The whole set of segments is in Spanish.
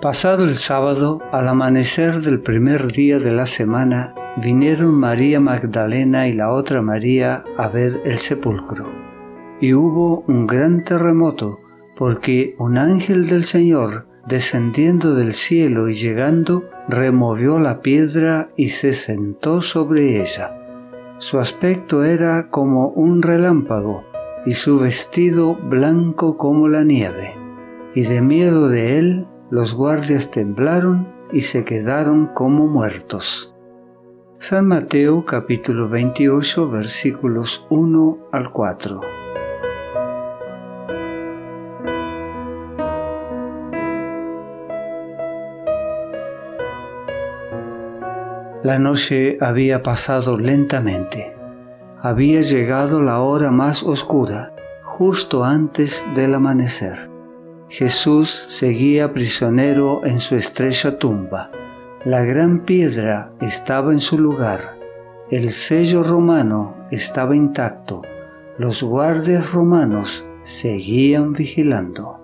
Pasado el sábado, al amanecer del primer día de la semana, vinieron María Magdalena y la otra María a ver el sepulcro. Y hubo un gran terremoto, porque un ángel del Señor, descendiendo del cielo y llegando, removió la piedra y se sentó sobre ella. Su aspecto era como un relámpago, y su vestido blanco como la nieve. Y de miedo de él, los guardias temblaron y se quedaron como muertos. San Mateo capítulo 28 versículos 1 al 4. La noche había pasado lentamente. Había llegado la hora más oscura, justo antes del amanecer. Jesús seguía prisionero en su estrecha tumba. La gran piedra estaba en su lugar. El sello romano estaba intacto. Los guardias romanos seguían vigilando.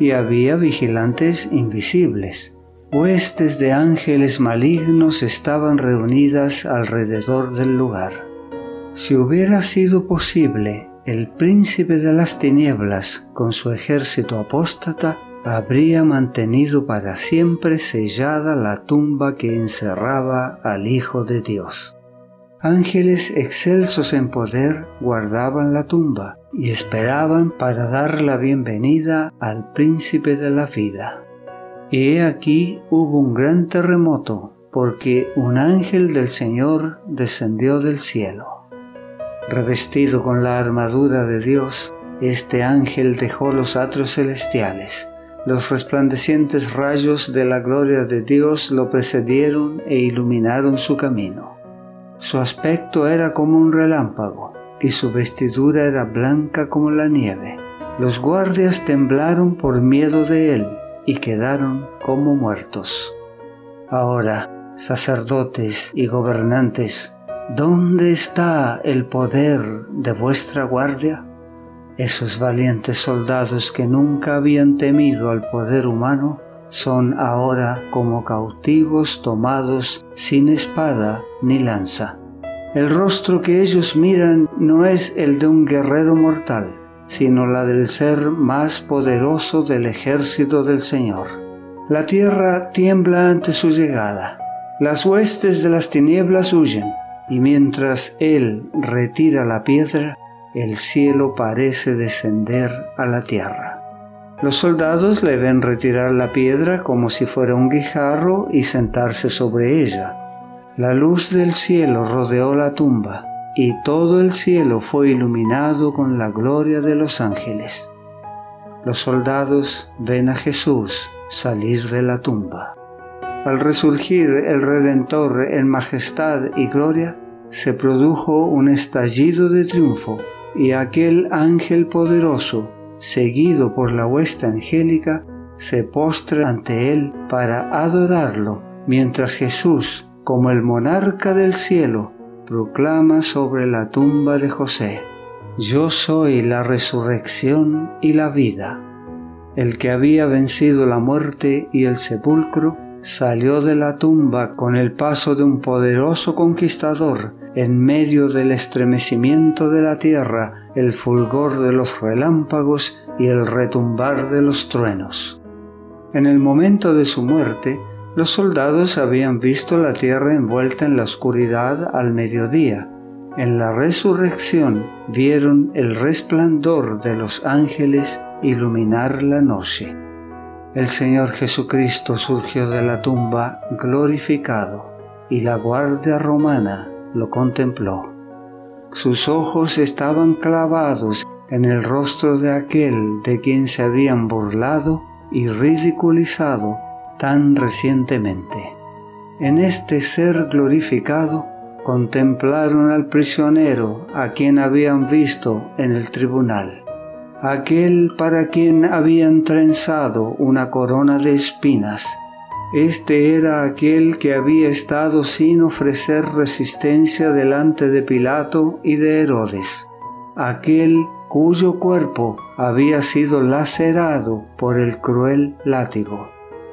Y había vigilantes invisibles. Huestes de ángeles malignos estaban reunidas alrededor del lugar. Si hubiera sido posible el príncipe de las tinieblas, con su ejército apóstata, habría mantenido para siempre sellada la tumba que encerraba al Hijo de Dios. Ángeles excelsos en poder guardaban la tumba y esperaban para dar la bienvenida al príncipe de la vida. Y he aquí hubo un gran terremoto, porque un ángel del Señor descendió del cielo Revestido con la armadura de Dios, este ángel dejó los atrios celestiales. Los resplandecientes rayos de la gloria de Dios lo precedieron e iluminaron su camino. Su aspecto era como un relámpago y su vestidura era blanca como la nieve. Los guardias temblaron por miedo de él y quedaron como muertos. Ahora, sacerdotes y gobernantes, ¿Dónde está el poder de vuestra guardia? Esos valientes soldados que nunca habían temido al poder humano son ahora como cautivos tomados sin espada ni lanza. El rostro que ellos miran no es el de un guerrero mortal, sino la del ser más poderoso del ejército del Señor. La tierra tiembla ante su llegada. Las huestes de las tinieblas huyen y mientras él retira la piedra, el cielo parece descender a la tierra. Los soldados le ven retirar la piedra como si fuera un guijarro y sentarse sobre ella. La luz del cielo rodeó la tumba y todo el cielo fue iluminado con la gloria de los ángeles. Los soldados ven a Jesús salir de la tumba. Al resurgir el Redentor en majestad y gloria, se produjo un estallido de triunfo y aquel ángel poderoso, seguido por la huesta angélica, se postra ante él para adorarlo, mientras Jesús, como el monarca del cielo, proclama sobre la tumba de José, Yo soy la resurrección y la vida. El que había vencido la muerte y el sepulcro, salió de la tumba con el paso de un poderoso conquistador en medio del estremecimiento de la tierra, el fulgor de los relámpagos y el retumbar de los truenos. En el momento de su muerte, los soldados habían visto la tierra envuelta en la oscuridad al mediodía. En la resurrección vieron el resplandor de los ángeles iluminar la noche el Señor Jesucristo surgió de la tumba glorificado y la guardia romana lo contempló. Sus ojos estaban clavados en el rostro de aquel de quien se habían burlado y ridiculizado tan recientemente. En este ser glorificado contemplaron al prisionero a quien habían visto en el tribunal aquel para quien habían trenzado una corona de espinas. Este era aquel que había estado sin ofrecer resistencia delante de Pilato y de Herodes, aquel cuyo cuerpo había sido lacerado por el cruel látigo.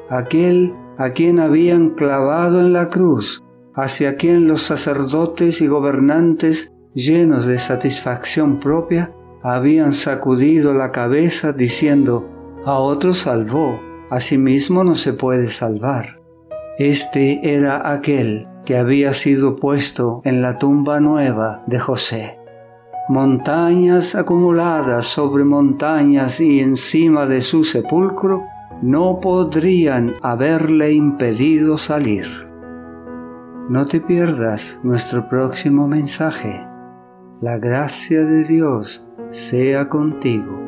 aquel a quien habían clavado en la cruz, hacia quien los sacerdotes y gobernantes, llenos de satisfacción propia, habían sacudido la cabeza diciendo, a otro salvó, a sí mismo no se puede salvar. Este era aquel que había sido puesto en la tumba nueva de José. Montañas acumuladas sobre montañas y encima de su sepulcro no podrían haberle impedido salir. No te pierdas nuestro próximo mensaje. La gracia de Dios sea contigo.